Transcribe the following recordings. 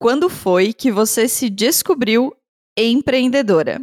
Quando foi que você se descobriu empreendedora?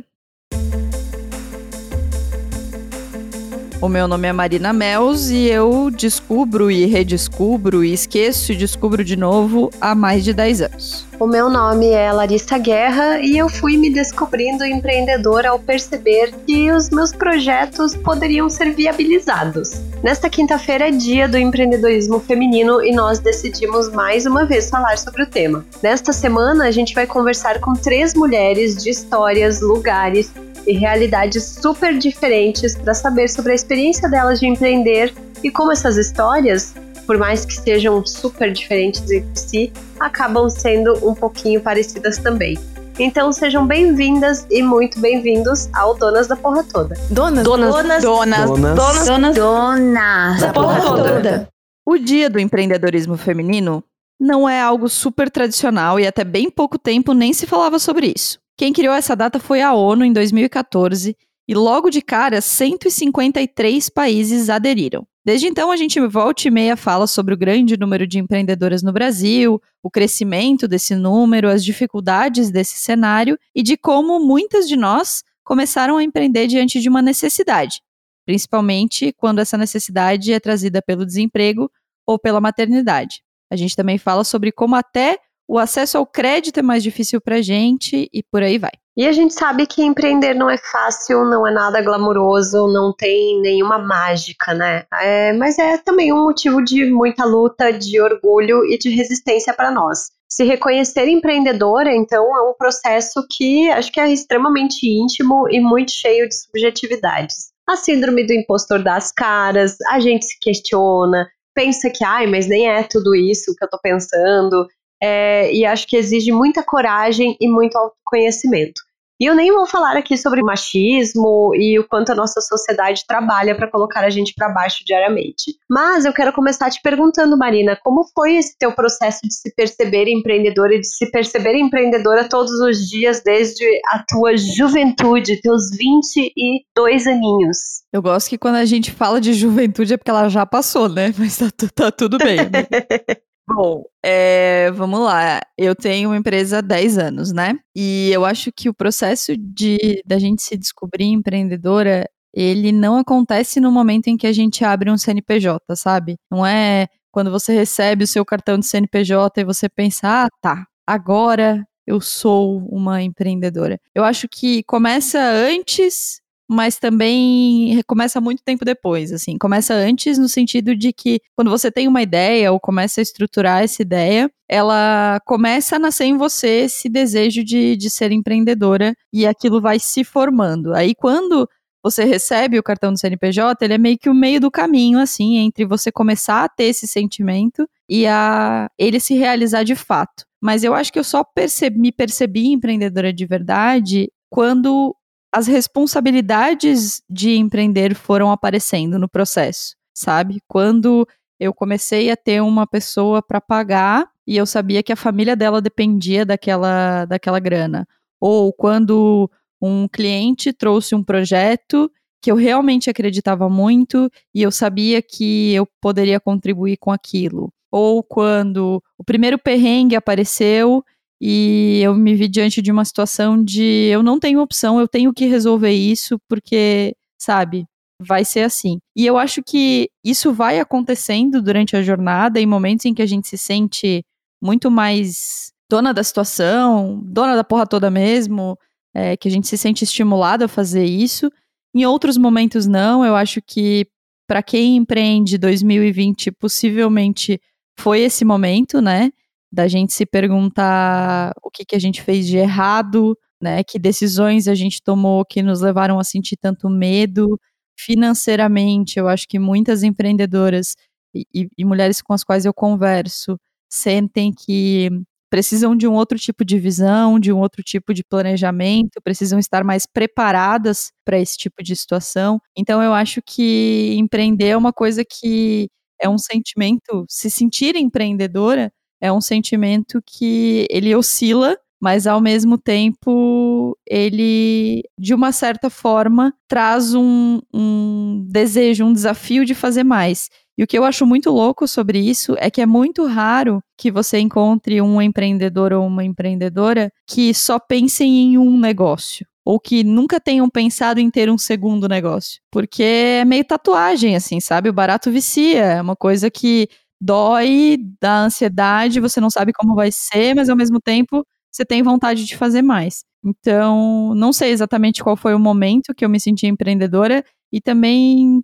O meu nome é Marina Mels e eu descubro e redescubro e esqueço e descubro de novo há mais de 10 anos. O meu nome é Larissa Guerra e eu fui me descobrindo empreendedora ao perceber que os meus projetos poderiam ser viabilizados. Nesta quinta-feira é dia do empreendedorismo feminino e nós decidimos mais uma vez falar sobre o tema. Nesta semana a gente vai conversar com três mulheres de histórias, lugares e realidades super diferentes para saber sobre a experiência delas de empreender e como essas histórias, por mais que sejam super diferentes entre si, acabam sendo um pouquinho parecidas também. Então sejam bem-vindas e muito bem-vindos ao Donas da Porra Toda. Donas, donas, donas, donas, donas, donas, donas da Porra Toda. O Dia do Empreendedorismo Feminino não é algo super tradicional e até bem pouco tempo nem se falava sobre isso. Quem criou essa data foi a ONU em 2014 e logo de cara 153 países aderiram. Desde então, a gente volta e meia fala sobre o grande número de empreendedoras no Brasil, o crescimento desse número, as dificuldades desse cenário e de como muitas de nós começaram a empreender diante de uma necessidade, principalmente quando essa necessidade é trazida pelo desemprego ou pela maternidade. A gente também fala sobre como até o acesso ao crédito é mais difícil para gente e por aí vai. E a gente sabe que empreender não é fácil, não é nada glamouroso, não tem nenhuma mágica, né? É, mas é também um motivo de muita luta, de orgulho e de resistência para nós. Se reconhecer empreendedora, então, é um processo que acho que é extremamente íntimo e muito cheio de subjetividades. A síndrome do impostor das caras, a gente se questiona, pensa que, ai, mas nem é tudo isso que eu tô pensando, é, e acho que exige muita coragem e muito autoconhecimento. E eu nem vou falar aqui sobre machismo e o quanto a nossa sociedade trabalha para colocar a gente para baixo diariamente. Mas eu quero começar te perguntando, Marina, como foi esse teu processo de se perceber empreendedora e de se perceber empreendedora todos os dias desde a tua juventude, teus 22 aninhos? Eu gosto que quando a gente fala de juventude é porque ela já passou, né? Mas tá, tá tudo bem. Né? Bom, é, vamos lá. Eu tenho uma empresa há 10 anos, né? E eu acho que o processo de da gente se descobrir empreendedora, ele não acontece no momento em que a gente abre um CNPJ, sabe? Não é quando você recebe o seu cartão de CNPJ e você pensa, ah, tá, agora eu sou uma empreendedora. Eu acho que começa antes mas também começa muito tempo depois, assim. Começa antes no sentido de que quando você tem uma ideia ou começa a estruturar essa ideia, ela começa a nascer em você esse desejo de, de ser empreendedora e aquilo vai se formando. Aí quando você recebe o cartão do CNPJ, ele é meio que o meio do caminho, assim, entre você começar a ter esse sentimento e a ele se realizar de fato. Mas eu acho que eu só percebi, me percebi empreendedora de verdade quando as responsabilidades de empreender foram aparecendo no processo, sabe? Quando eu comecei a ter uma pessoa para pagar e eu sabia que a família dela dependia daquela, daquela grana. Ou quando um cliente trouxe um projeto que eu realmente acreditava muito e eu sabia que eu poderia contribuir com aquilo. Ou quando o primeiro perrengue apareceu e eu me vi diante de uma situação de eu não tenho opção, eu tenho que resolver isso porque, sabe, vai ser assim. E eu acho que isso vai acontecendo durante a jornada em momentos em que a gente se sente muito mais dona da situação, dona da porra toda mesmo, é, que a gente se sente estimulado a fazer isso. Em outros momentos não, eu acho que para quem empreende 2020 possivelmente foi esse momento, né? Da gente se perguntar o que, que a gente fez de errado, né? Que decisões a gente tomou que nos levaram a sentir tanto medo. Financeiramente, eu acho que muitas empreendedoras e, e, e mulheres com as quais eu converso sentem que precisam de um outro tipo de visão, de um outro tipo de planejamento, precisam estar mais preparadas para esse tipo de situação. Então eu acho que empreender é uma coisa que é um sentimento, se sentir empreendedora é um sentimento que ele oscila, mas ao mesmo tempo ele, de uma certa forma, traz um, um desejo, um desafio de fazer mais. E o que eu acho muito louco sobre isso é que é muito raro que você encontre um empreendedor ou uma empreendedora que só pensem em um negócio ou que nunca tenham pensado em ter um segundo negócio. Porque é meio tatuagem, assim, sabe? O barato vicia, é uma coisa que dói, dá ansiedade, você não sabe como vai ser, mas ao mesmo tempo você tem vontade de fazer mais. Então, não sei exatamente qual foi o momento que eu me senti empreendedora e também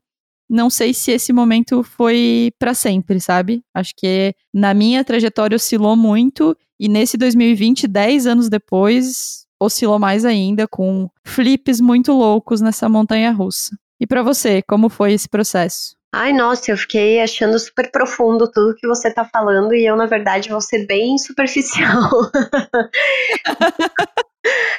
não sei se esse momento foi para sempre, sabe? Acho que na minha trajetória oscilou muito e nesse 2020, 10 anos depois, oscilou mais ainda com flips muito loucos nessa montanha russa. E para você, como foi esse processo? Ai, nossa, eu fiquei achando super profundo tudo que você tá falando e eu, na verdade, vou ser bem superficial.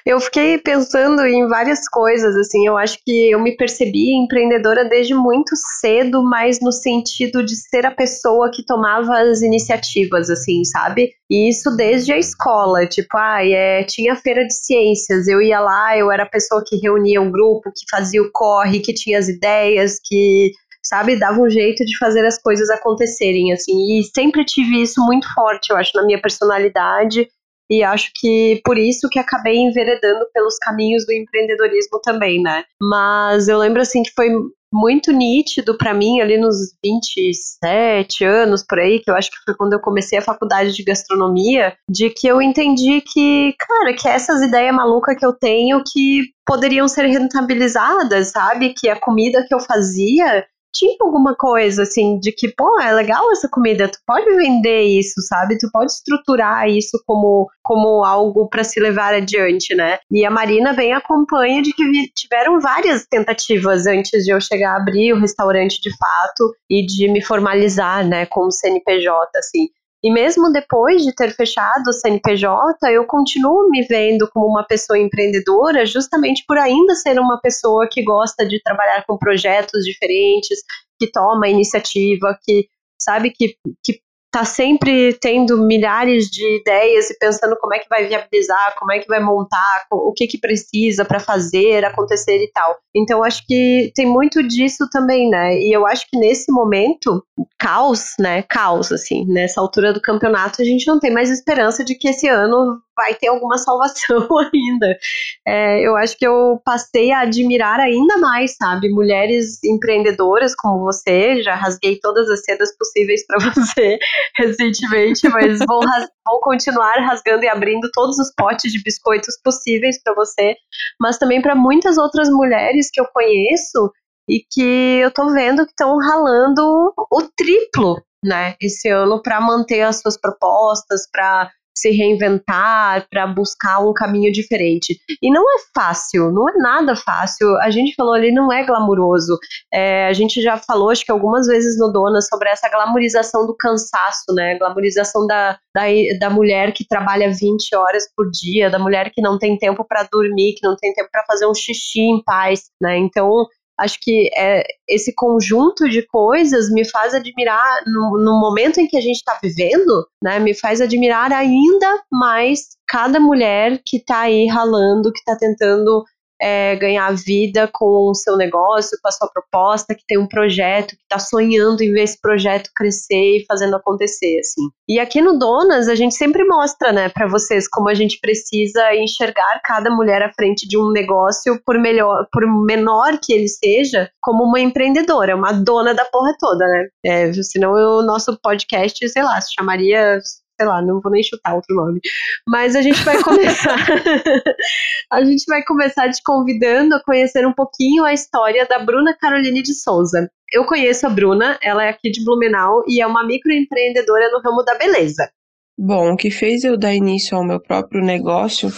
eu fiquei pensando em várias coisas, assim, eu acho que eu me percebi empreendedora desde muito cedo, mas no sentido de ser a pessoa que tomava as iniciativas, assim, sabe? E isso desde a escola, tipo, ah, é, tinha feira de ciências, eu ia lá, eu era a pessoa que reunia um grupo, que fazia o corre, que tinha as ideias, que sabe? Dava um jeito de fazer as coisas acontecerem, assim. E sempre tive isso muito forte, eu acho, na minha personalidade. E acho que por isso que acabei enveredando pelos caminhos do empreendedorismo também, né? Mas eu lembro, assim, que foi muito nítido para mim ali nos 27 anos por aí, que eu acho que foi quando eu comecei a faculdade de gastronomia, de que eu entendi que, cara, que essas ideias malucas que eu tenho que poderiam ser rentabilizadas, sabe? Que a comida que eu fazia tinha alguma coisa assim de que, pô, é legal essa comida, tu pode vender isso, sabe? Tu pode estruturar isso como, como algo para se levar adiante, né? E a Marina bem acompanha de que tiveram várias tentativas antes de eu chegar a abrir o restaurante de fato e de me formalizar, né, como CNPJ, assim. E mesmo depois de ter fechado o CNPJ, eu continuo me vendo como uma pessoa empreendedora, justamente por ainda ser uma pessoa que gosta de trabalhar com projetos diferentes, que toma iniciativa, que sabe que, que tá sempre tendo milhares de ideias e pensando como é que vai viabilizar, como é que vai montar, o que que precisa para fazer acontecer e tal. Então acho que tem muito disso também, né? E eu acho que nesse momento, caos, né? Caos assim, nessa altura do campeonato a gente não tem mais esperança de que esse ano vai ter alguma salvação ainda. É, eu acho que eu passei a admirar ainda mais, sabe, mulheres empreendedoras como você. Já rasguei todas as sedas possíveis para você recentemente, mas vou, vou continuar rasgando e abrindo todos os potes de biscoitos possíveis para você, mas também para muitas outras mulheres que eu conheço e que eu tô vendo que estão ralando o triplo, né, esse ano para manter as suas propostas, para se reinventar, para buscar um caminho diferente. E não é fácil, não é nada fácil. A gente falou ali, não é glamuroso. É, a gente já falou, acho que algumas vezes no Dona, sobre essa glamorização do cansaço, né? Glamorização da, da, da mulher que trabalha 20 horas por dia, da mulher que não tem tempo para dormir, que não tem tempo para fazer um xixi em paz, né? Então, acho que é, esse conjunto de coisas me faz admirar, no, no momento em que a gente está vivendo, né, me faz admirar ainda mais cada mulher que está aí ralando, que está tentando é, ganhar vida com o seu negócio, com a sua proposta, que tem um projeto, que está sonhando em ver esse projeto crescer e fazendo acontecer, assim. E aqui no Donas, a gente sempre mostra, né, para vocês como a gente precisa enxergar cada mulher à frente de um negócio, por melhor, por menor que ele seja, como uma empreendedora, uma dona da porra toda, né? É, senão o nosso podcast, sei lá, se chamaria sei lá, não vou nem chutar outro nome. Mas a gente vai começar. a gente vai começar te convidando a conhecer um pouquinho a história da Bruna Caroline de Souza. Eu conheço a Bruna, ela é aqui de Blumenau e é uma microempreendedora no ramo da beleza. Bom, o que fez eu dar início ao meu próprio negócio,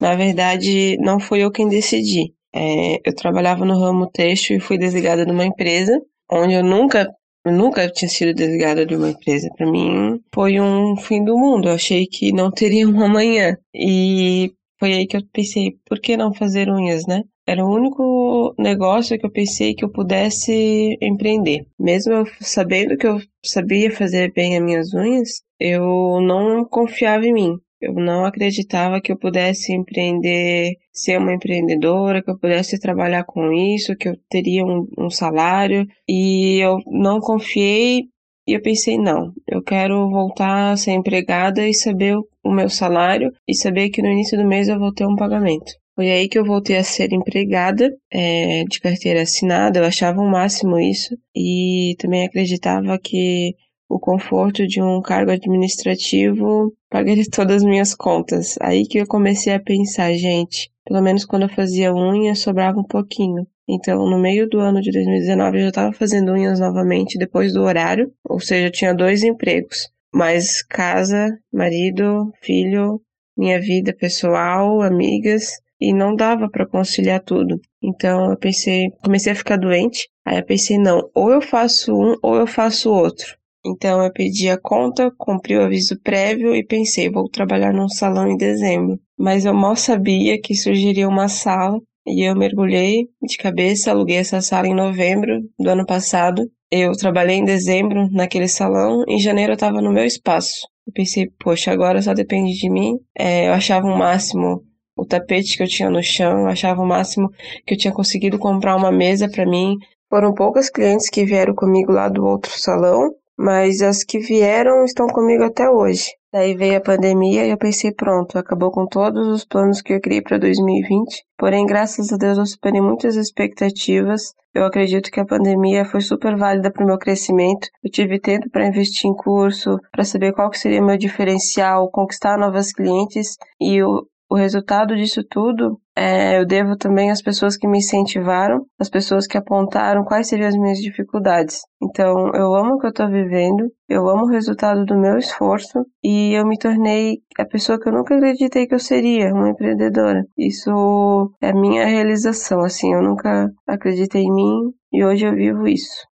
na verdade, não foi eu quem decidi. É, eu trabalhava no ramo têxtil e fui desligada de uma empresa onde eu nunca eu nunca tinha sido desligada de uma empresa. Para mim, foi um fim do mundo. Eu achei que não teria um amanhã. E foi aí que eu pensei, por que não fazer unhas, né? Era o único negócio que eu pensei que eu pudesse empreender. Mesmo eu sabendo que eu sabia fazer bem as minhas unhas, eu não confiava em mim. Eu não acreditava que eu pudesse empreender, ser uma empreendedora, que eu pudesse trabalhar com isso, que eu teria um, um salário. E eu não confiei e eu pensei, não, eu quero voltar a ser empregada e saber o meu salário e saber que no início do mês eu vou ter um pagamento. Foi aí que eu voltei a ser empregada é, de carteira assinada, eu achava o máximo isso e também acreditava que o conforto de um cargo administrativo pagaria todas as minhas contas. Aí que eu comecei a pensar, gente, pelo menos quando eu fazia unha sobrava um pouquinho. Então, no meio do ano de 2019, eu já estava fazendo unhas novamente depois do horário, ou seja, eu tinha dois empregos, mais casa, marido, filho, minha vida pessoal, amigas, e não dava para conciliar tudo. Então, eu pensei, comecei a ficar doente. Aí eu pensei, não, ou eu faço um ou eu faço outro. Então eu pedi a conta, cumpri o aviso prévio e pensei, vou trabalhar num salão em dezembro. Mas eu mal sabia que surgiria uma sala e eu mergulhei de cabeça, aluguei essa sala em novembro do ano passado. Eu trabalhei em dezembro naquele salão, em janeiro eu estava no meu espaço. Eu pensei, poxa, agora só depende de mim. É, eu achava o máximo o tapete que eu tinha no chão, eu achava o máximo que eu tinha conseguido comprar uma mesa para mim. Foram poucas clientes que vieram comigo lá do outro salão, mas as que vieram estão comigo até hoje. Daí veio a pandemia e eu pensei, pronto, acabou com todos os planos que eu criei para 2020. Porém, graças a Deus, eu superei muitas expectativas. Eu acredito que a pandemia foi super válida para o meu crescimento. Eu tive tempo para investir em curso, para saber qual que seria meu diferencial, conquistar novas clientes e o, o resultado disso tudo é, eu devo também às pessoas que me incentivaram, às pessoas que apontaram quais seriam as minhas dificuldades. Então, eu amo o que eu estou vivendo, eu amo o resultado do meu esforço e eu me tornei a pessoa que eu nunca acreditei que eu seria, uma empreendedora. Isso é minha realização, assim, eu nunca acreditei em mim e hoje eu vivo isso.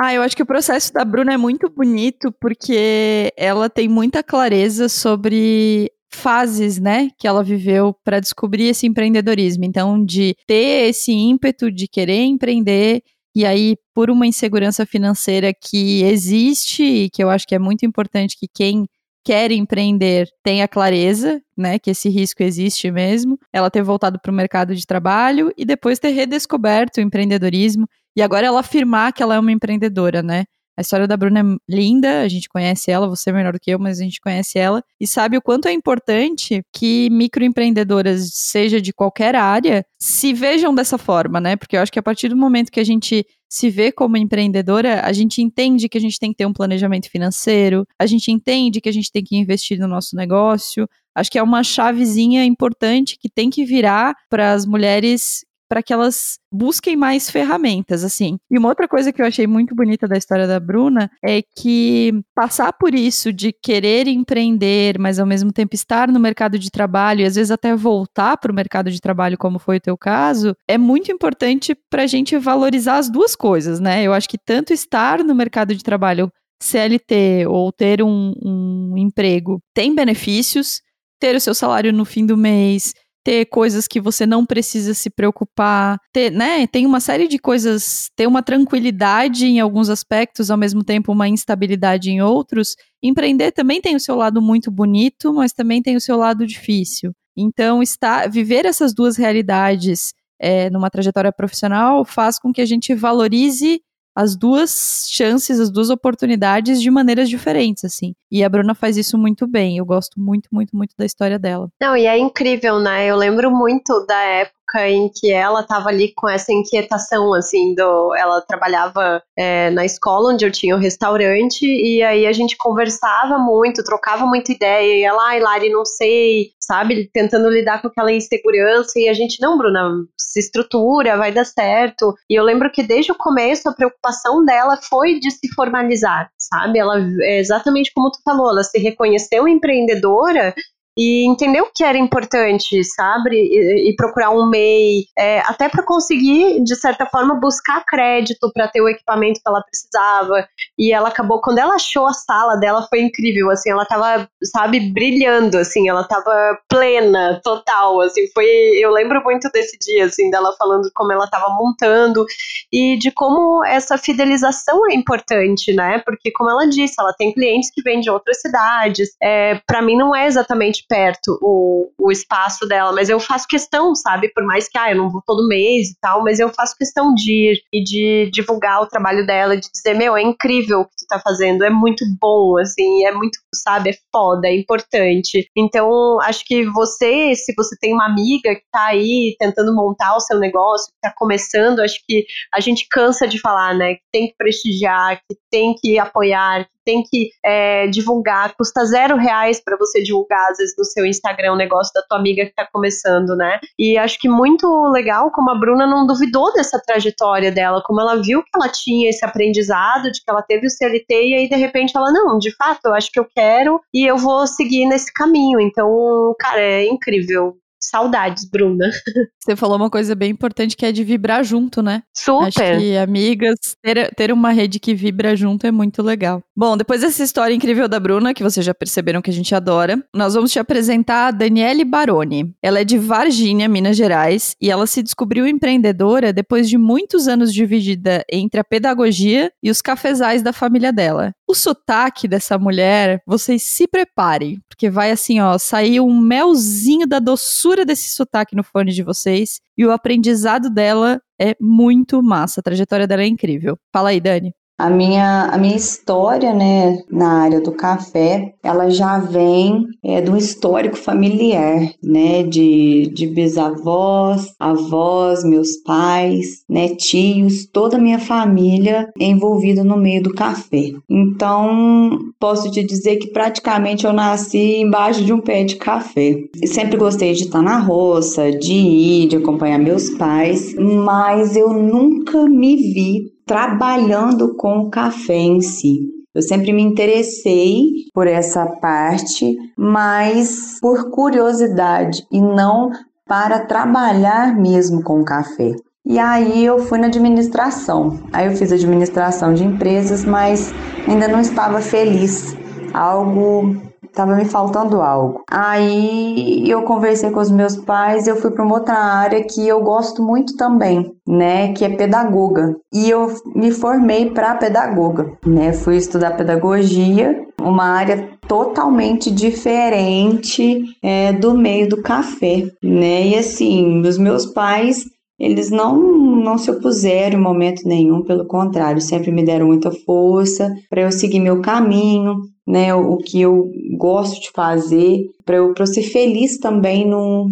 Ah, eu acho que o processo da Bruna é muito bonito porque ela tem muita clareza sobre fases, né, que ela viveu para descobrir esse empreendedorismo. Então, de ter esse ímpeto de querer empreender e aí por uma insegurança financeira que existe e que eu acho que é muito importante que quem quer empreender tenha clareza, né, que esse risco existe mesmo. Ela ter voltado para o mercado de trabalho e depois ter redescoberto o empreendedorismo e agora ela afirmar que ela é uma empreendedora, né? A história da Bruna é linda, a gente conhece ela, você é melhor do que eu, mas a gente conhece ela e sabe o quanto é importante que microempreendedoras, seja de qualquer área, se vejam dessa forma, né? Porque eu acho que a partir do momento que a gente se vê como empreendedora, a gente entende que a gente tem que ter um planejamento financeiro, a gente entende que a gente tem que investir no nosso negócio. Acho que é uma chavezinha importante que tem que virar para as mulheres para que elas busquem mais ferramentas, assim. E uma outra coisa que eu achei muito bonita da história da Bruna é que passar por isso de querer empreender, mas ao mesmo tempo estar no mercado de trabalho e às vezes até voltar para o mercado de trabalho, como foi o teu caso, é muito importante para a gente valorizar as duas coisas, né? Eu acho que tanto estar no mercado de trabalho CLT ou ter um, um emprego tem benefícios, ter o seu salário no fim do mês ter coisas que você não precisa se preocupar, ter, né? Tem uma série de coisas, ter uma tranquilidade em alguns aspectos, ao mesmo tempo uma instabilidade em outros. Empreender também tem o seu lado muito bonito, mas também tem o seu lado difícil. Então, está, viver essas duas realidades é, numa trajetória profissional faz com que a gente valorize as duas chances, as duas oportunidades de maneiras diferentes, assim. E a Bruna faz isso muito bem. Eu gosto muito, muito, muito da história dela. Não, e é incrível, né? Eu lembro muito da época em que ela estava ali com essa inquietação, assim, do, ela trabalhava é, na escola onde eu tinha o um restaurante e aí a gente conversava muito, trocava muita ideia e ela, ai, Lari, não sei, sabe, tentando lidar com aquela insegurança e a gente, não, Bruna, se estrutura, vai dar certo. E eu lembro que desde o começo a preocupação dela foi de se formalizar, sabe? Ela, é exatamente como tu falou, ela se reconheceu empreendedora e entendeu que era importante, sabe? E, e procurar um MEI, é, até para conseguir, de certa forma, buscar crédito para ter o equipamento que ela precisava. E ela acabou, quando ela achou a sala dela, foi incrível, assim, ela tava, sabe, brilhando, assim, ela tava plena, total, assim, foi, eu lembro muito desse dia, assim, dela falando como ela tava montando e de como essa fidelização é importante, né? Porque, como ela disse, ela tem clientes que vêm de outras cidades, é, para mim não é exatamente perto o, o espaço dela, mas eu faço questão, sabe? Por mais que, ah, eu não vou todo mês e tal, mas eu faço questão de ir e de divulgar o trabalho dela, de dizer, meu, é incrível o que tu tá fazendo, é muito bom, assim, é muito, sabe, é foda, é importante. Então, acho que você, se você tem uma amiga que tá aí tentando montar o seu negócio, que tá começando, acho que a gente cansa de falar, né, que tem que prestigiar, que tem que apoiar, que tem que é, divulgar, custa zero reais para você divulgar, às vezes, no seu Instagram, o negócio da tua amiga que está começando, né? E acho que muito legal como a Bruna não duvidou dessa trajetória dela, como ela viu que ela tinha esse aprendizado, de que ela teve o CLT, e aí, de repente, ela, não, de fato, eu acho que eu quero e eu vou seguir nesse caminho. Então, cara, é incrível. Saudades, Bruna. Você falou uma coisa bem importante que é de vibrar junto, né? Super. Acho que amigas, ter, ter uma rede que vibra junto é muito legal. Bom, depois dessa história incrível da Bruna, que vocês já perceberam que a gente adora, nós vamos te apresentar a Daniele Baroni. Ela é de Varginha, Minas Gerais, e ela se descobriu empreendedora depois de muitos anos dividida entre a pedagogia e os cafezais da família dela. O sotaque dessa mulher, vocês se preparem, porque vai assim, ó, sair um melzinho da doçura desse sotaque no fone de vocês e o aprendizado dela é muito massa. A trajetória dela é incrível. Fala aí, Dani. A minha, a minha história, né, na área do café, ela já vem é, um histórico familiar, né, de, de bisavós, avós, meus pais, né, tios, toda a minha família envolvida no meio do café. Então, posso te dizer que praticamente eu nasci embaixo de um pé de café. sempre gostei de estar na roça, de ir, de acompanhar meus pais, mas eu nunca me vi trabalhando com o café em si. Eu sempre me interessei por essa parte, mas por curiosidade e não para trabalhar mesmo com café. E aí eu fui na administração. Aí eu fiz administração de empresas, mas ainda não estava feliz. Algo Tava me faltando algo. Aí eu conversei com os meus pais, eu fui para uma outra área que eu gosto muito também, né, que é pedagoga. E eu me formei para pedagoga, né? Fui estudar pedagogia, uma área totalmente diferente é, do meio do café, né? E assim, os meus pais eles não, não se opuseram em momento nenhum, pelo contrário, sempre me deram muita força para eu seguir meu caminho, né, o que eu gosto de fazer, para eu, eu ser feliz também no,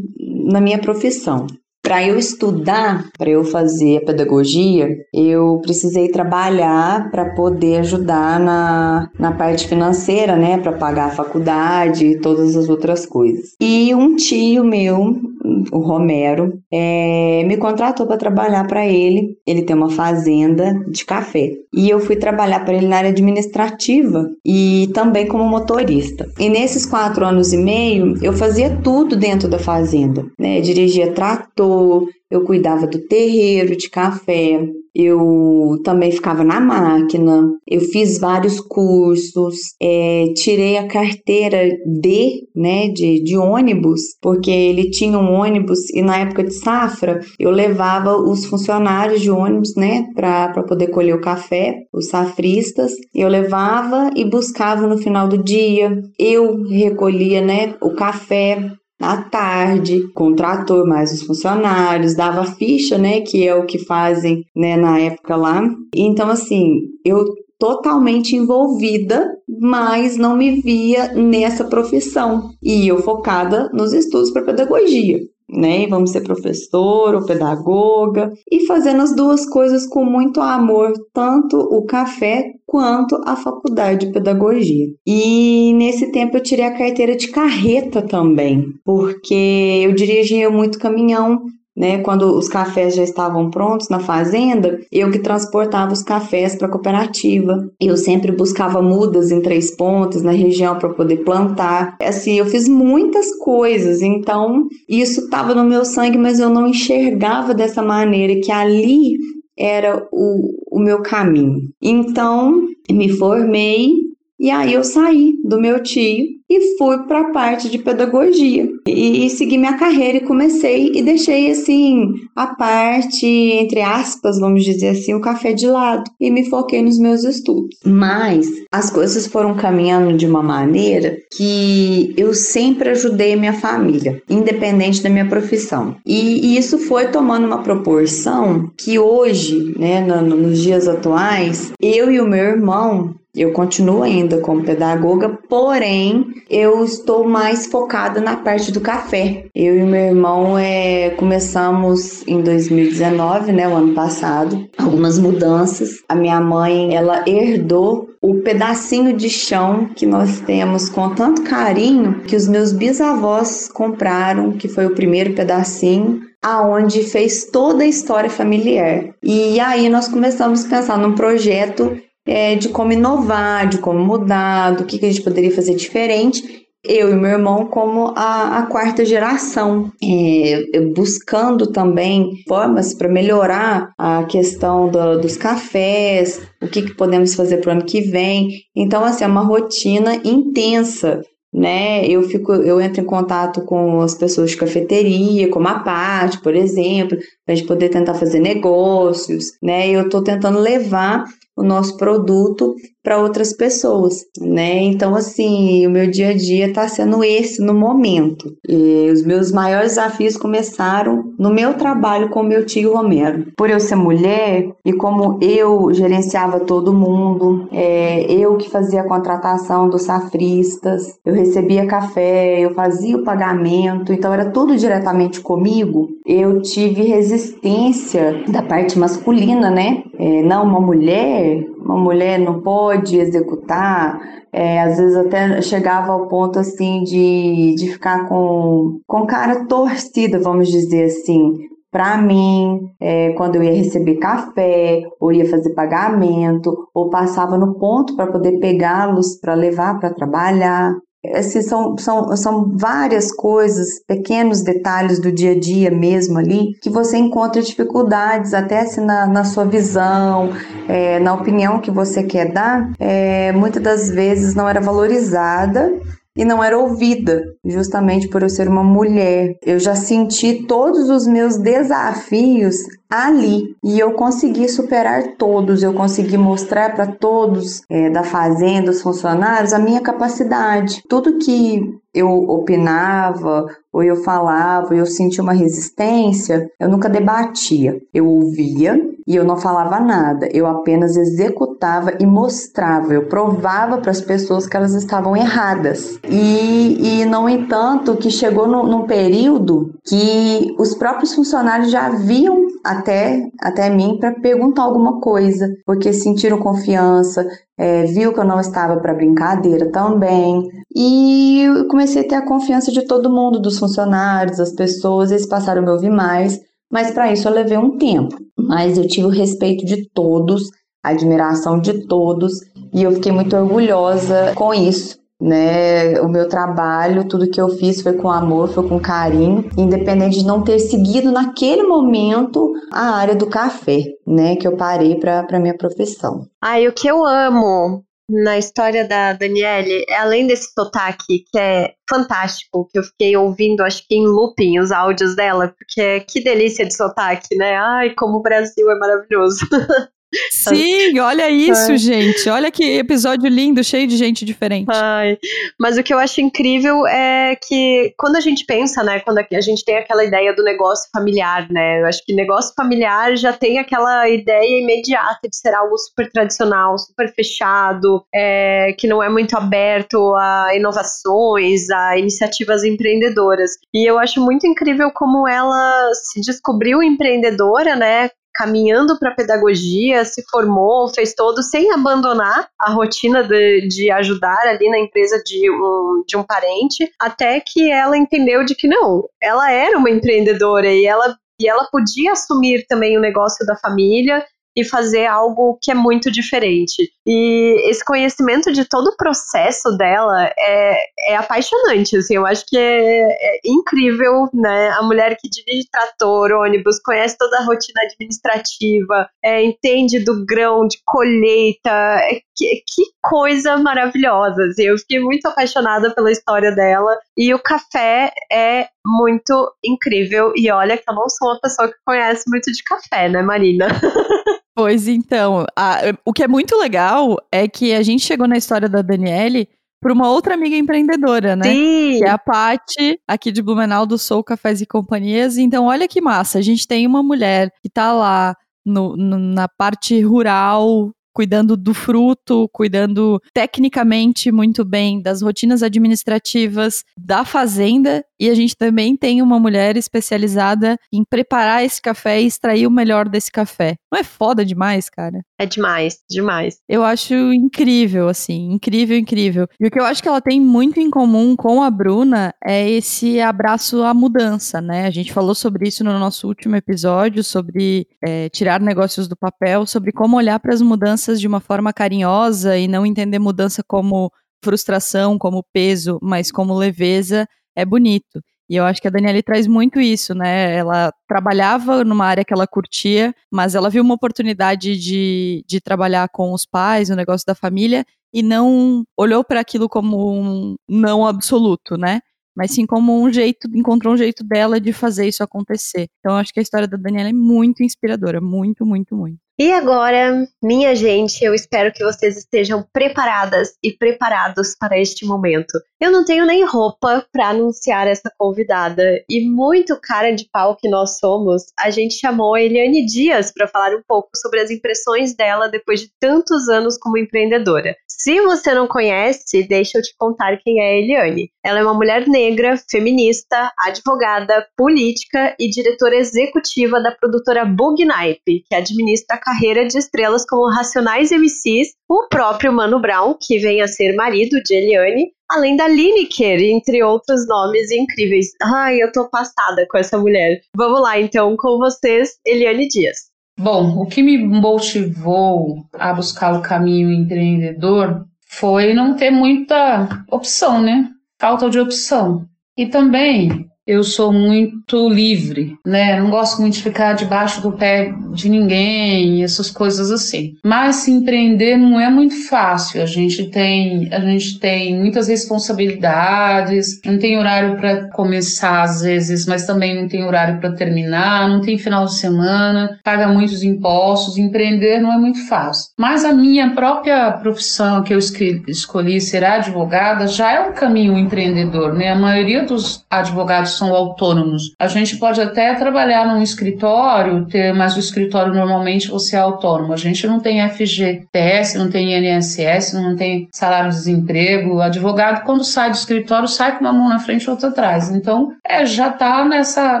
na minha profissão. Para eu estudar, para eu fazer a pedagogia, eu precisei trabalhar para poder ajudar na, na parte financeira, né? Para pagar a faculdade e todas as outras coisas. E um tio meu, o Romero, é, me contratou para trabalhar para ele. Ele tem uma fazenda de café. E eu fui trabalhar para ele na área administrativa e também como motorista. E nesses quatro anos e meio, eu fazia tudo dentro da fazenda, né? Dirigia trator eu cuidava do terreiro de café, eu também ficava na máquina, eu fiz vários cursos, é, tirei a carteira D, né, de, de ônibus, porque ele tinha um ônibus e na época de safra eu levava os funcionários de ônibus, né, para poder colher o café, os safristas, eu levava e buscava no final do dia, eu recolhia, né, o café, à tarde, contratou mais os funcionários, dava ficha, né, que é o que fazem, né, na época lá. Então, assim, eu totalmente envolvida, mas não me via nessa profissão. E eu focada nos estudos para pedagogia né? vamos ser professor ou pedagoga e fazendo as duas coisas com muito amor, tanto o café quanto a faculdade de pedagogia. E nesse tempo eu tirei a carteira de carreta também, porque eu dirigia muito caminhão né, quando os cafés já estavam prontos na fazenda, eu que transportava os cafés para a cooperativa. Eu sempre buscava mudas em três pontos na região para poder plantar. Assim, eu fiz muitas coisas, então isso estava no meu sangue, mas eu não enxergava dessa maneira que ali era o, o meu caminho. Então, me formei E aí eu saí do meu tio e fui para a parte de pedagogia e, e segui minha carreira e comecei e deixei assim a parte entre aspas, vamos dizer assim, o café de lado e me foquei nos meus estudos. Mas as coisas foram caminhando de uma maneira que eu sempre ajudei minha família, independente da minha profissão. E, e isso foi tomando uma proporção que hoje, né, no, nos dias atuais, eu e o meu irmão eu continuo ainda como pedagoga, porém eu estou mais focada na parte do café. Eu e meu irmão é, começamos em 2019, né, o ano passado, algumas mudanças. A minha mãe, ela herdou o pedacinho de chão que nós temos com tanto carinho que os meus bisavós compraram, que foi o primeiro pedacinho aonde fez toda a história familiar. E aí nós começamos a pensar num projeto é, de como inovar, de como mudar, do que, que a gente poderia fazer diferente. Eu e meu irmão, como a, a quarta geração, é, buscando também formas para melhorar a questão do, dos cafés, o que, que podemos fazer para o ano que vem. Então, assim, é uma rotina intensa né? Eu fico, eu entro em contato com as pessoas de cafeteria, como a parte, por exemplo, para a gente poder tentar fazer negócios, né? Eu estou tentando levar o nosso produto para outras pessoas, né? Então, assim, o meu dia a dia está sendo esse no momento. E os meus maiores desafios começaram no meu trabalho com meu tio Romero. Por eu ser mulher e como eu gerenciava todo mundo, é, eu que fazia a contratação dos safristas, eu recebia café, eu fazia o pagamento, então era tudo diretamente comigo. Eu tive resistência da parte masculina, né? É, não, uma mulher, uma mulher não pode executar. É, às vezes até chegava ao ponto assim de, de ficar com, com cara torcida, vamos dizer assim, para mim, é, quando eu ia receber café, ou ia fazer pagamento, ou passava no ponto para poder pegá-los para levar para trabalhar assim, são, são, são várias coisas, pequenos detalhes do dia a dia mesmo ali, que você encontra dificuldades, até assim, na, na sua visão, é, na opinião que você quer dar, é, muitas das vezes não era valorizada e não era ouvida, justamente por eu ser uma mulher. Eu já senti todos os meus desafios ali e eu consegui superar todos. Eu consegui mostrar para todos é, da fazenda, os funcionários, a minha capacidade. Tudo que eu opinava ou eu falava, eu sentia uma resistência, eu nunca debatia. Eu ouvia e eu não falava nada. Eu apenas executava e mostrava. Eu provava para as pessoas que elas estavam erradas. E, e no entanto, que chegou no, num período que os próprios funcionários já viam até, até mim para perguntar alguma coisa, porque sentiram confiança, é, viu que eu não estava para brincadeira também. E comecei a ter a confiança de todo mundo, dos funcionários, das pessoas, eles passaram a me ouvir mais, mas para isso eu levei um tempo. Mas eu tive o respeito de todos, a admiração de todos, e eu fiquei muito orgulhosa com isso né? O meu trabalho, tudo que eu fiz foi com amor, foi com carinho, independente de não ter seguido naquele momento a área do café, né? Que eu parei para minha profissão. Ai, o que eu amo na história da Daniele, além desse sotaque que é fantástico, que eu fiquei ouvindo, acho que em looping, os áudios dela, porque que delícia de sotaque, né? Ai, como o Brasil é maravilhoso. Sim, olha isso, Ai. gente. Olha que episódio lindo, cheio de gente diferente. Ai. Mas o que eu acho incrível é que quando a gente pensa, né, quando a gente tem aquela ideia do negócio familiar, né, eu acho que negócio familiar já tem aquela ideia imediata de ser algo super tradicional, super fechado, é, que não é muito aberto a inovações, a iniciativas empreendedoras. E eu acho muito incrível como ela se descobriu empreendedora, né, caminhando para a pedagogia, se formou, fez todo sem abandonar a rotina de, de ajudar ali na empresa de um, de um parente, até que ela entendeu de que não, ela era uma empreendedora e ela, e ela podia assumir também o negócio da família e fazer algo que é muito diferente. E esse conhecimento de todo o processo dela é, é apaixonante, assim, eu acho que é, é incrível, né? A mulher que dirige trator, ônibus, conhece toda a rotina administrativa, é, entende do grão, de colheita, é, que, que coisa maravilhosa, assim, eu fiquei muito apaixonada pela história dela, e o café é muito incrível, e olha que eu não sou uma pessoa que conhece muito de café, né, Marina? Pois então, a, o que é muito legal é que a gente chegou na história da Daniele por uma outra amiga empreendedora, né? Sim. Que é a Pati, aqui de Blumenau, do Sou Cafés e Companhias. Então, olha que massa. A gente tem uma mulher que tá lá no, no, na parte rural, cuidando do fruto, cuidando tecnicamente muito bem das rotinas administrativas da fazenda. E a gente também tem uma mulher especializada em preparar esse café e extrair o melhor desse café. Não é foda demais, cara? É demais, demais. Eu acho incrível, assim, incrível, incrível. E o que eu acho que ela tem muito em comum com a Bruna é esse abraço à mudança, né? A gente falou sobre isso no nosso último episódio, sobre é, tirar negócios do papel, sobre como olhar para as mudanças de uma forma carinhosa e não entender mudança como frustração, como peso, mas como leveza, é bonito. E eu acho que a Daniela traz muito isso, né? Ela trabalhava numa área que ela curtia, mas ela viu uma oportunidade de, de trabalhar com os pais, o negócio da família, e não olhou para aquilo como um não absoluto, né? Mas sim como um jeito, encontrou um jeito dela de fazer isso acontecer. Então eu acho que a história da Daniela é muito inspiradora, muito, muito, muito. E agora, minha gente, eu espero que vocês estejam preparadas e preparados para este momento. Eu não tenho nem roupa para anunciar essa convidada e muito cara de pau que nós somos, a gente chamou a Eliane Dias para falar um pouco sobre as impressões dela depois de tantos anos como empreendedora. Se você não conhece, deixa eu te contar quem é a Eliane. Ela é uma mulher negra, feminista, advogada, política e diretora executiva da produtora Bugnipe, que administra carreira de estrelas como Racionais MCs, o próprio Mano Brown, que vem a ser marido de Eliane, além da Lineker, entre outros nomes incríveis. Ai, eu tô passada com essa mulher. Vamos lá, então, com vocês, Eliane Dias. Bom, o que me motivou a buscar o caminho empreendedor foi não ter muita opção, né? Falta de opção. E também eu sou muito livre, né? Não gosto muito de ficar debaixo do pé de ninguém, essas coisas assim. Mas se empreender não é muito fácil. A gente tem, a gente tem muitas responsabilidades, não tem horário para começar às vezes, mas também não tem horário para terminar, não tem final de semana, paga muitos impostos. Empreender não é muito fácil. Mas a minha própria profissão que eu escolhi ser advogada já é um caminho empreendedor, né? A maioria dos advogados são autônomos. A gente pode até trabalhar num escritório, ter, mas o escritório normalmente você é autônomo. A gente não tem FGTS, não tem INSS, não tem salário-desemprego. O advogado, quando sai do escritório, sai com uma mão na frente e outra atrás. Então, é, já está nessa,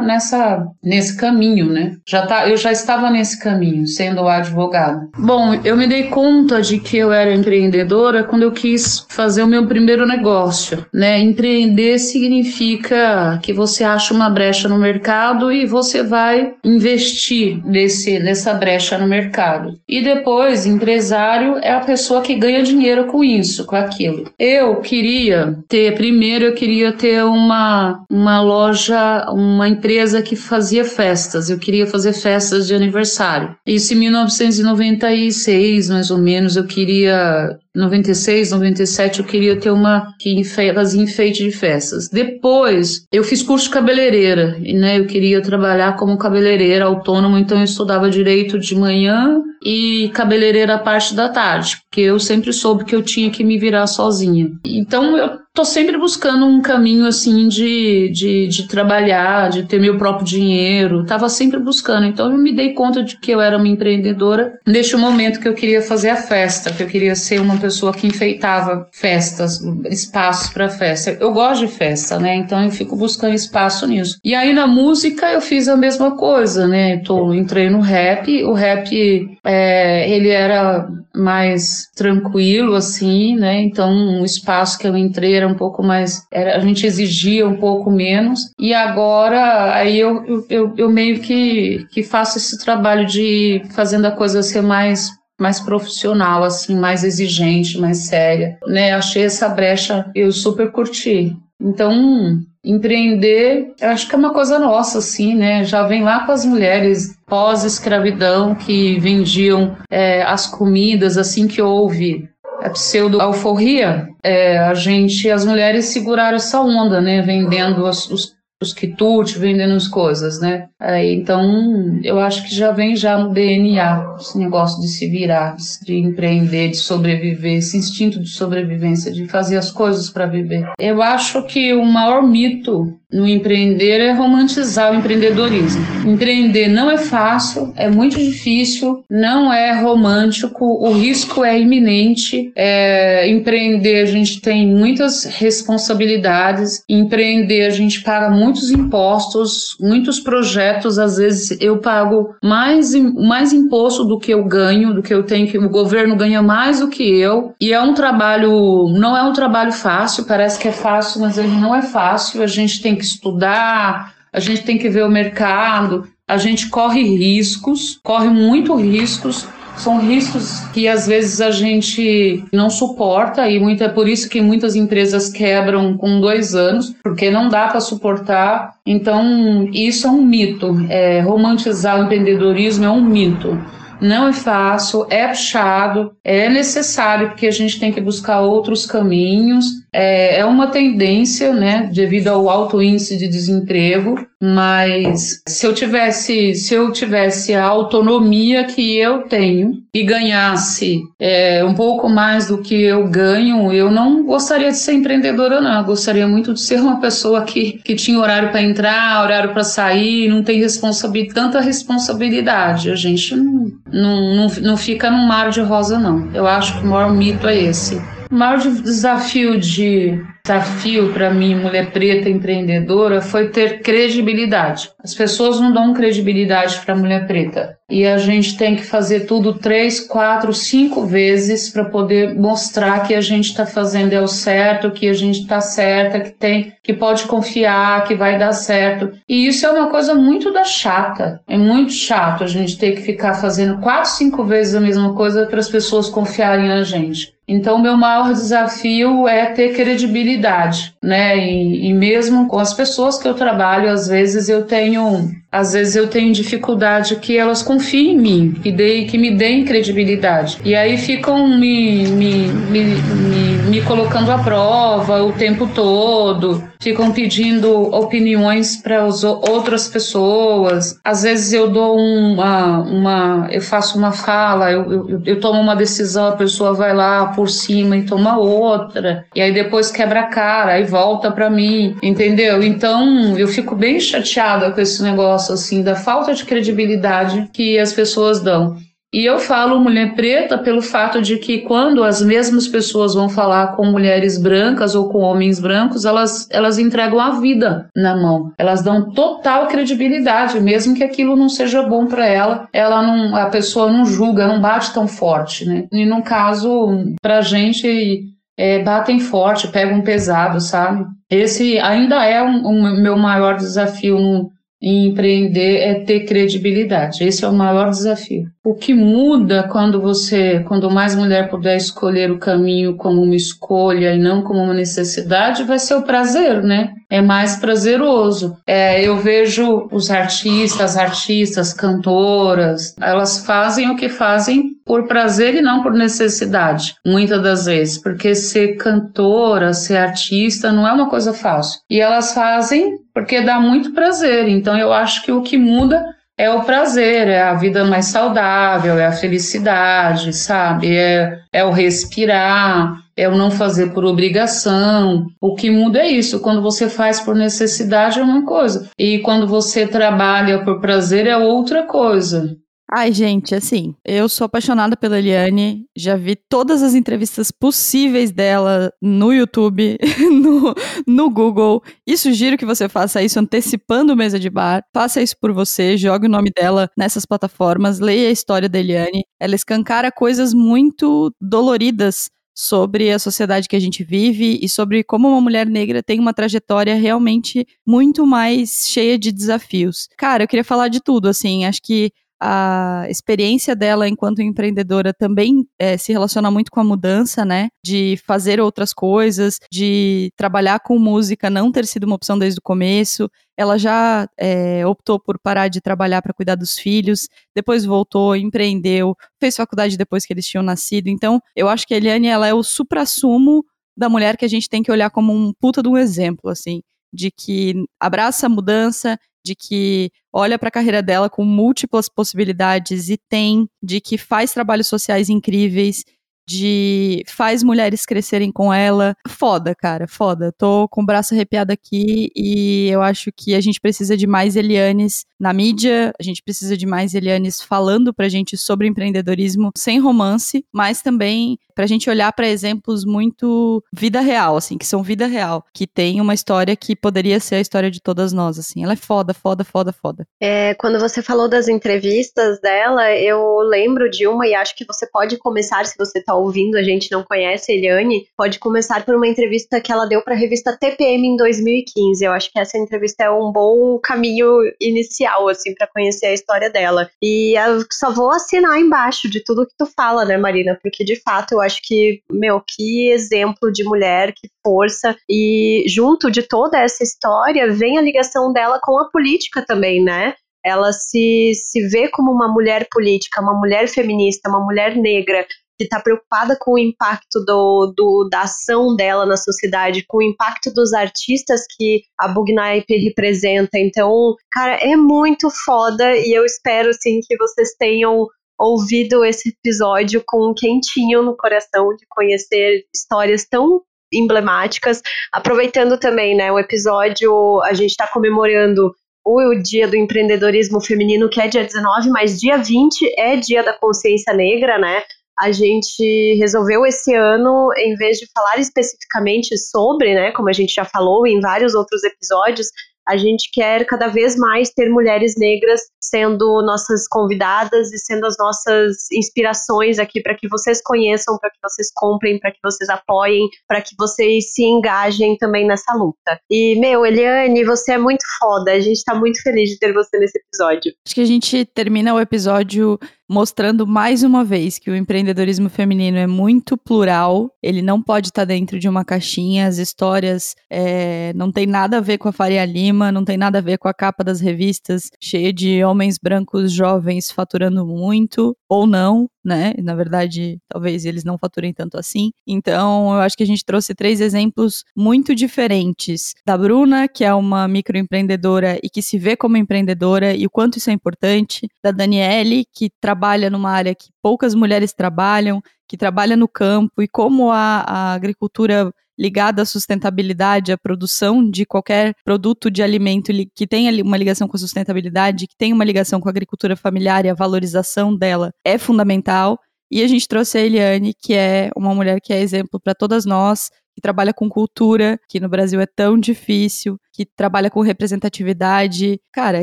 nessa, nesse caminho, né? Já tá, eu já estava nesse caminho, sendo advogado. Bom, eu me dei conta de que eu era empreendedora quando eu quis fazer o meu primeiro negócio, né? Empreender significa que você você acha uma brecha no mercado e você vai investir nesse, nessa brecha no mercado. E depois, empresário é a pessoa que ganha dinheiro com isso, com aquilo. Eu queria ter, primeiro, eu queria ter uma, uma loja, uma empresa que fazia festas. Eu queria fazer festas de aniversário. Isso em 1996, mais ou menos, eu queria 96, 97, eu queria ter uma que fazia enfeite de festas. Depois, eu fiz curso de cabeleireira, né? Eu queria trabalhar como cabeleireira autônomo, então eu estudava direito de manhã e cabeleireira a parte da tarde, porque eu sempre soube que eu tinha que me virar sozinha. Então, eu tô sempre buscando um caminho assim de, de, de, trabalhar, de ter meu próprio dinheiro. Tava sempre buscando. Então eu me dei conta de que eu era uma empreendedora neste momento que eu queria fazer a festa, que eu queria ser uma pessoa que enfeitava festas, espaços para festa. Eu gosto de festa, né? Então eu fico buscando espaço nisso. E aí na música eu fiz a mesma coisa, né? Tô, entrei no rap. O rap, é, ele era mais tranquilo, assim, né? Então o espaço que eu entrei era um pouco mais, era, a gente exigia um pouco menos, e agora aí eu, eu, eu meio que, que faço esse trabalho de fazendo a coisa ser mais mais profissional, assim, mais exigente, mais séria, né? Achei essa brecha, eu super curti. Então, empreender, eu acho que é uma coisa nossa, assim, né? Já vem lá com as mulheres pós-escravidão que vendiam é, as comidas, assim que houve a pseudo-alforria, é, a gente, as mulheres seguraram essa onda, né? Vendendo os, os quitutes, vendendo as coisas, né? Aí, então, eu acho que já vem já no DNA esse negócio de se virar, de empreender, de sobreviver, esse instinto de sobrevivência, de fazer as coisas para viver. Eu acho que o maior mito no empreender é romantizar o empreendedorismo. Empreender não é fácil, é muito difícil, não é romântico, o risco é iminente. É, empreender a gente tem muitas responsabilidades, empreender a gente paga muitos impostos, muitos projetos, às vezes eu pago mais, mais imposto do que eu ganho, do que eu tenho que o governo ganha mais do que eu, e é um trabalho, não é um trabalho fácil, parece que é fácil, mas ele não é fácil, a gente tem que que estudar, a gente tem que ver o mercado, a gente corre riscos, corre muito riscos. São riscos que às vezes a gente não suporta e muito, é por isso que muitas empresas quebram com dois anos, porque não dá para suportar. Então, isso é um mito. É, romantizar o empreendedorismo é um mito não é fácil, é puxado, é necessário porque a gente tem que buscar outros caminhos. É, é uma tendência, né, devido ao alto índice de desemprego, mas se eu tivesse, se eu tivesse a autonomia que eu tenho e ganhasse é, um pouco mais do que eu ganho, eu não gostaria de ser empreendedora, não. Eu gostaria muito de ser uma pessoa que, que tinha horário para entrar, horário para sair, não tem responsabilidade, tanta responsabilidade. A gente não, não, não, não fica num mar de rosa, não. Eu acho que o maior mito é esse. O maior desafio de desafio para mim, mulher preta empreendedora, foi ter credibilidade. As pessoas não dão credibilidade para mulher preta. E a gente tem que fazer tudo três, quatro, cinco vezes para poder mostrar que a gente está fazendo é o certo, que a gente está certa, que tem, que pode confiar, que vai dar certo. E isso é uma coisa muito da chata. É muito chato a gente ter que ficar fazendo quatro, cinco vezes a mesma coisa para as pessoas confiarem na gente. Então, meu maior desafio é ter credibilidade, né? E, e, mesmo com as pessoas que eu trabalho, às vezes eu tenho, às vezes eu tenho dificuldade que elas confiem em mim, que, dê, que me deem credibilidade. E aí ficam me, me, me, me, me colocando à prova o tempo todo ficam pedindo opiniões para outras pessoas. Às vezes eu dou uma, uma eu faço uma fala, eu, eu, eu, tomo uma decisão, a pessoa vai lá por cima e toma outra, e aí depois quebra a cara, aí volta para mim, entendeu? Então eu fico bem chateada com esse negócio assim da falta de credibilidade que as pessoas dão. E eu falo mulher preta pelo fato de que quando as mesmas pessoas vão falar com mulheres brancas ou com homens brancos, elas, elas entregam a vida na mão. Elas dão total credibilidade, mesmo que aquilo não seja bom para ela, ela não, a pessoa não julga, não bate tão forte, né? E no caso, pra gente, é, batem forte, pegam pesado, sabe? Esse ainda é o um, um, meu maior desafio no, empreender é ter credibilidade. Esse é o maior desafio. O que muda quando você, quando mais mulher puder escolher o caminho como uma escolha e não como uma necessidade, vai ser o prazer, né? É mais prazeroso. É, eu vejo os artistas, artistas, cantoras, elas fazem o que fazem por prazer e não por necessidade, muitas das vezes, porque ser cantora, ser artista não é uma coisa fácil. E elas fazem porque dá muito prazer. Então eu acho que o que muda é o prazer, é a vida mais saudável, é a felicidade, sabe? É, é o respirar, é o não fazer por obrigação. O que muda é isso. Quando você faz por necessidade é uma coisa, e quando você trabalha por prazer é outra coisa. Ai, gente, assim, eu sou apaixonada pela Eliane, já vi todas as entrevistas possíveis dela no YouTube, no, no Google, e sugiro que você faça isso antecipando Mesa de Bar. Faça isso por você, jogue o nome dela nessas plataformas, leia a história da Eliane. Ela escancara coisas muito doloridas sobre a sociedade que a gente vive e sobre como uma mulher negra tem uma trajetória realmente muito mais cheia de desafios. Cara, eu queria falar de tudo, assim, acho que a experiência dela enquanto empreendedora também é, se relaciona muito com a mudança, né? De fazer outras coisas, de trabalhar com música, não ter sido uma opção desde o começo. Ela já é, optou por parar de trabalhar para cuidar dos filhos, depois voltou, empreendeu, fez faculdade depois que eles tinham nascido. Então, eu acho que a Eliane ela é o supra-sumo da mulher que a gente tem que olhar como um puta de um exemplo, assim, de que abraça a mudança, de que olha para a carreira dela com múltiplas possibilidades e tem, de que faz trabalhos sociais incríveis, de faz mulheres crescerem com ela. Foda, cara, foda. Tô com o braço arrepiado aqui e eu acho que a gente precisa de mais Elianes na mídia, a gente precisa de mais Elianes falando pra gente sobre empreendedorismo sem romance, mas também pra gente olhar para exemplos muito vida real, assim, que são vida real, que tem uma história que poderia ser a história de todas nós, assim. Ela é foda, foda, foda, foda. É, quando você falou das entrevistas dela, eu lembro de uma e acho que você pode começar se você tá ouvindo, a gente não conhece a Eliane, pode começar por uma entrevista que ela deu para a revista TPM em 2015. Eu acho que essa entrevista é um bom caminho inicial, assim, para conhecer a história dela. E eu só vou assinar embaixo de tudo que tu fala, né, Marina? Porque de fato eu acho que, meu, que exemplo de mulher, que força. E junto de toda essa história vem a ligação dela com a política também, né? ela se, se vê como uma mulher política, uma mulher feminista, uma mulher negra, que está preocupada com o impacto do, do, da ação dela na sociedade, com o impacto dos artistas que a Bugnaip representa. Então, cara, é muito foda e eu espero, assim, que vocês tenham ouvido esse episódio com um quentinho no coração de conhecer histórias tão emblemáticas. Aproveitando também, né, o episódio, a gente está comemorando o dia do empreendedorismo feminino, que é dia 19, mas dia 20 é dia da consciência negra, né? A gente resolveu esse ano, em vez de falar especificamente sobre, né, como a gente já falou em vários outros episódios, a gente quer cada vez mais ter mulheres negras sendo nossas convidadas e sendo as nossas inspirações aqui para que vocês conheçam, para que vocês comprem, para que vocês apoiem, para que vocês se engajem também nessa luta. E, meu, Eliane, você é muito foda. A gente está muito feliz de ter você nesse episódio. Acho que a gente termina o episódio mostrando mais uma vez que o empreendedorismo feminino é muito plural, ele não pode estar dentro de uma caixinha, as histórias é, não tem nada a ver com a Faria Lima, não tem nada a ver com a capa das revistas, cheia de homens brancos jovens faturando muito, ou não, né? Na verdade, talvez eles não faturem tanto assim. Então, eu acho que a gente trouxe três exemplos muito diferentes. Da Bruna, que é uma microempreendedora e que se vê como empreendedora e o quanto isso é importante. Da Daniele, que trabalha numa área que poucas mulheres trabalham, que trabalha no campo e como a, a agricultura ligada à sustentabilidade, à produção de qualquer produto de alimento que tenha uma ligação com a sustentabilidade, que tenha uma ligação com a agricultura familiar e a valorização dela é fundamental. E a gente trouxe a Eliane, que é uma mulher que é exemplo para todas nós, que trabalha com cultura, que no Brasil é tão difícil, que trabalha com representatividade. Cara,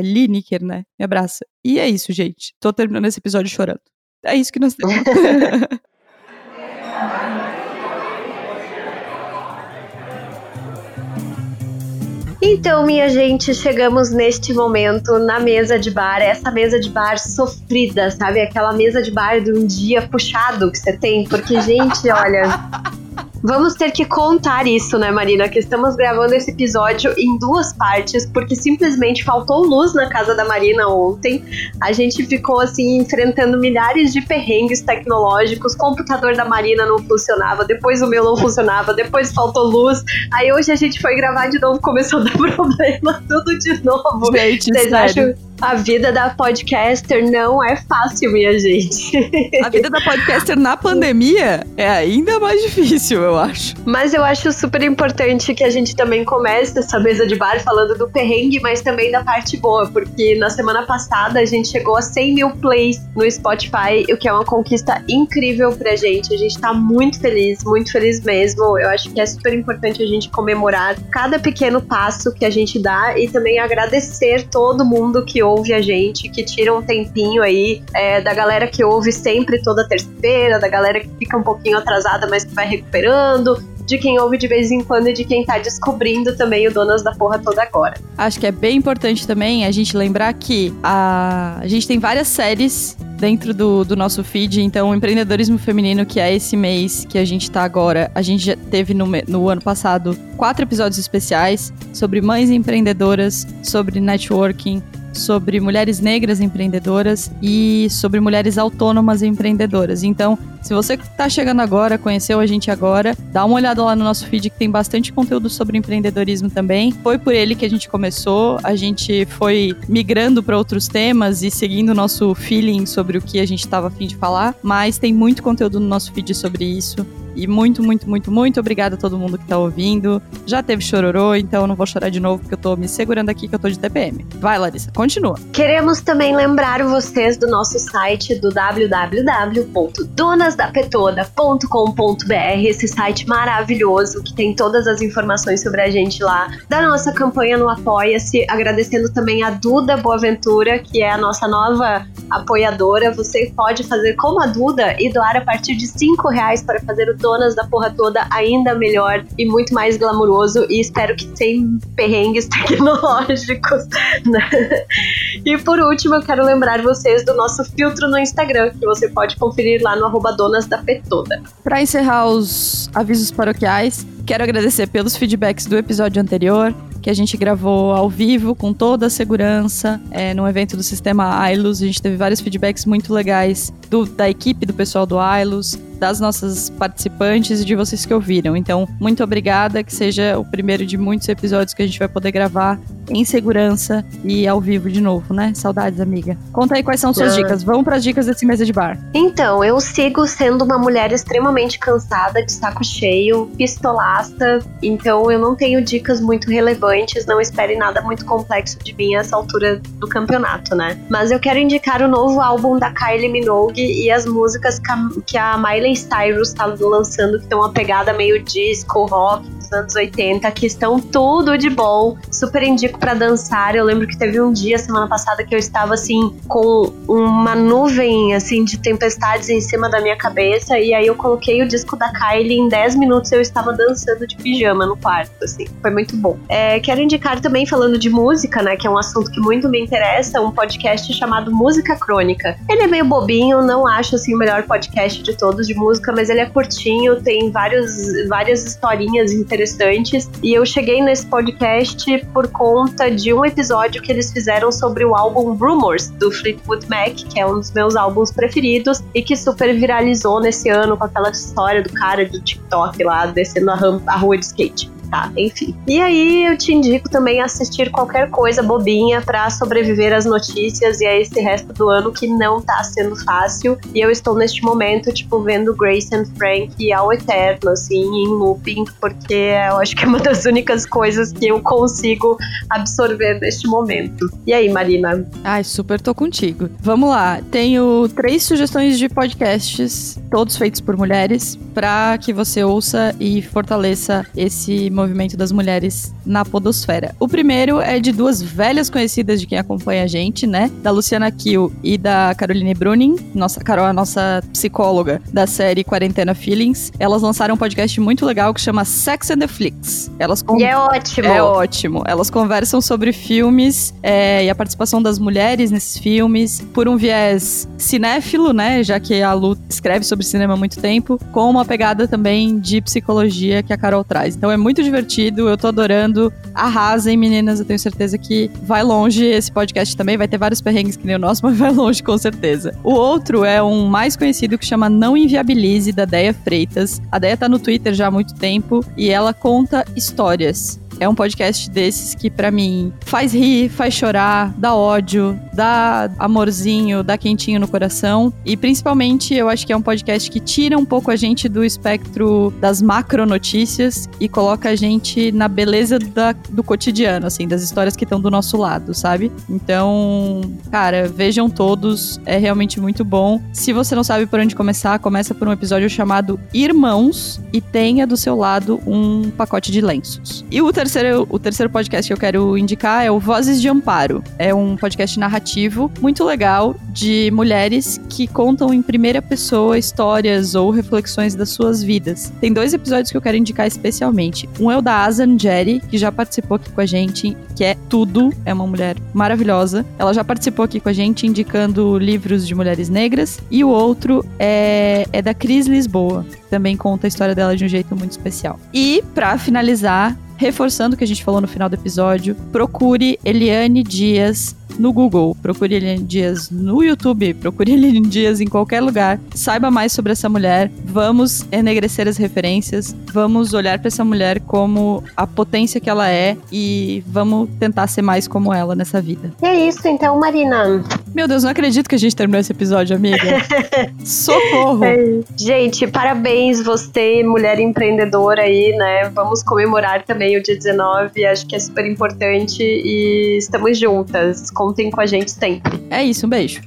Lineker, né? Me abraça. E é isso, gente. Tô terminando esse episódio chorando. É isso que nós temos. Então, minha gente, chegamos neste momento na mesa de bar, essa mesa de bar sofrida, sabe? Aquela mesa de bar de um dia puxado que você tem, porque, gente, olha. Vamos ter que contar isso, né, Marina? Que estamos gravando esse episódio em duas partes, porque simplesmente faltou luz na casa da Marina ontem. A gente ficou assim enfrentando milhares de perrengues tecnológicos. O computador da Marina não funcionava, depois o meu não funcionava, depois faltou luz. Aí hoje a gente foi gravar de novo, começou a dar problema, tudo de novo. Gente, Vocês sério. acham a vida da podcaster não é fácil, minha gente. A vida da podcaster na pandemia é ainda mais difícil, eu acho. Mas eu acho super importante que a gente também comece essa mesa de bar falando do perrengue, mas também da parte boa, porque na semana passada a gente chegou a 100 mil plays no Spotify, o que é uma conquista incrível pra gente. A gente tá muito feliz, muito feliz mesmo. Eu acho que é super importante a gente comemorar cada pequeno passo que a gente dá e também agradecer todo mundo que ouve ouve a gente, que tira um tempinho aí, é, da galera que ouve sempre toda terça-feira, da galera que fica um pouquinho atrasada, mas que vai recuperando, de quem ouve de vez em quando e de quem tá descobrindo também o Donas da Porra toda agora. Acho que é bem importante também a gente lembrar que a, a gente tem várias séries dentro do, do nosso feed. Então, o empreendedorismo feminino, que é esse mês que a gente tá agora, a gente já teve no, no ano passado quatro episódios especiais sobre mães empreendedoras, sobre networking, sobre mulheres negras empreendedoras e sobre mulheres autônomas empreendedoras. Então, se você está chegando agora, conheceu a gente agora, dá uma olhada lá no nosso feed que tem bastante conteúdo sobre empreendedorismo também. Foi por ele que a gente começou, a gente foi migrando para outros temas e seguindo o nosso feeling sobre o que a gente estava afim de falar, mas tem muito conteúdo no nosso feed sobre isso. E muito, muito, muito, muito obrigada a todo mundo que tá ouvindo. Já teve chororô, então não vou chorar de novo porque eu tô me segurando aqui que eu tô de TPM. Vai, Larissa, continua. Queremos também lembrar vocês do nosso site do www.donasdapetoda.com.br, esse site maravilhoso que tem todas as informações sobre a gente lá, da nossa campanha no Apoia-se, agradecendo também a Duda Boaventura, que é a nossa nova apoiadora. Você pode fazer como a Duda e doar a partir de 5 reais para fazer o donas da porra toda ainda melhor e muito mais glamuroso e espero que sem perrengues tecnológicos. Né? E por último, eu quero lembrar vocês do nosso filtro no Instagram, que você pode conferir lá no arroba donas da Petoda. Para encerrar os avisos paroquiais, quero agradecer pelos feedbacks do episódio anterior que a gente gravou ao vivo, com toda a segurança, é, num evento do sistema AILUS. A gente teve vários feedbacks muito legais do, da equipe, do pessoal do AILUS, das nossas participantes e de vocês que ouviram. Então, muito obrigada, que seja o primeiro de muitos episódios que a gente vai poder gravar em segurança e ao vivo de novo, né? Saudades, amiga. Conta aí quais são suas ah. dicas. Vamos para as dicas desse mesa de bar. Então, eu sigo sendo uma mulher extremamente cansada, de saco cheio, pistolaça. Então, eu não tenho dicas muito relevantes. Não espere nada muito complexo de mim a essa altura do campeonato, né? Mas eu quero indicar o novo álbum da Kylie Minogue e as músicas que a Miley Cyrus está lançando, que tem uma pegada meio disco, rock, anos 80, que estão tudo de bom. Super indico para dançar. Eu lembro que teve um dia semana passada que eu estava assim com uma nuvem assim de tempestades em cima da minha cabeça e aí eu coloquei o disco da Kylie em 10 minutos eu estava dançando de pijama no quarto, assim. Foi muito bom. É, quero indicar também falando de música, né, que é um assunto que muito me interessa, um podcast chamado Música Crônica. Ele é meio bobinho, não acho assim o melhor podcast de todos de música, mas ele é curtinho, tem vários, várias historinhas interessantes. E eu cheguei nesse podcast por conta de um episódio que eles fizeram sobre o álbum Rumors do Fleetwood Mac, que é um dos meus álbuns preferidos e que super viralizou nesse ano com aquela história do cara do TikTok lá descendo a, a rua de skate tá, enfim. E aí eu te indico também assistir qualquer coisa bobinha para sobreviver às notícias e a esse resto do ano que não tá sendo fácil. E eu estou neste momento, tipo, vendo Grace and Frank ao eterno, assim, em looping, porque eu acho que é uma das únicas coisas que eu consigo absorver neste momento. E aí, Marina? Ai, super tô contigo. Vamos lá. Tenho três sugestões de podcasts, todos feitos por mulheres, para que você ouça e fortaleça esse movimento movimento das mulheres na podosfera. O primeiro é de duas velhas conhecidas de quem acompanha a gente, né? Da Luciana Kiel e da Caroline Bruning, nossa Carol, a nossa psicóloga da série Quarentena Feelings. Elas lançaram um podcast muito legal que chama Sex and the Flicks. Elas e é ótimo. É ótimo. Elas conversam sobre filmes é, e a participação das mulheres nesses filmes por um viés cinéfilo, né? Já que a Lu escreve sobre cinema há muito tempo, com uma pegada também de psicologia que a Carol traz. Então é muito divertido divertido, eu tô adorando. Arrasem, meninas, eu tenho certeza que vai longe esse podcast também. Vai ter vários perrengues que nem o nosso, mas vai longe com certeza. O outro é um mais conhecido que chama Não Inviabilize, da Deia Freitas. A Deia tá no Twitter já há muito tempo e ela conta histórias é um podcast desses que, para mim, faz rir, faz chorar, dá ódio, dá amorzinho, dá quentinho no coração. E principalmente, eu acho que é um podcast que tira um pouco a gente do espectro das macronotícias e coloca a gente na beleza da, do cotidiano, assim, das histórias que estão do nosso lado, sabe? Então, cara, vejam todos, é realmente muito bom. Se você não sabe por onde começar, começa por um episódio chamado Irmãos e tenha do seu lado um pacote de lenços. E o terceiro terceiro, o terceiro podcast que eu quero indicar é o Vozes de Amparo. É um podcast narrativo muito legal de mulheres que contam em primeira pessoa histórias ou reflexões das suas vidas. Tem dois episódios que eu quero indicar especialmente. Um é o da Azan Jerry, que já participou aqui com a gente, que é tudo, é uma mulher maravilhosa. Ela já participou aqui com a gente indicando livros de mulheres negras. E o outro é, é da Cris Lisboa, também conta a história dela de um jeito muito especial. E, para finalizar, reforçando o que a gente falou no final do episódio, procure Eliane Dias no Google, procure Eliane Dias no YouTube, procure Eliane Dias em qualquer lugar. Saiba mais sobre essa mulher. Vamos enegrecer as referências, vamos olhar para essa mulher como a potência que ela é e vamos tentar ser mais como ela nessa vida. E é isso então, Marina. Meu Deus, não acredito que a gente terminou esse episódio, amiga. Socorro! É. Gente, parabéns você, mulher empreendedora aí, né? Vamos comemorar também o dia 19, acho que é super importante e estamos juntas Contem com a gente sempre. É isso, um beijo.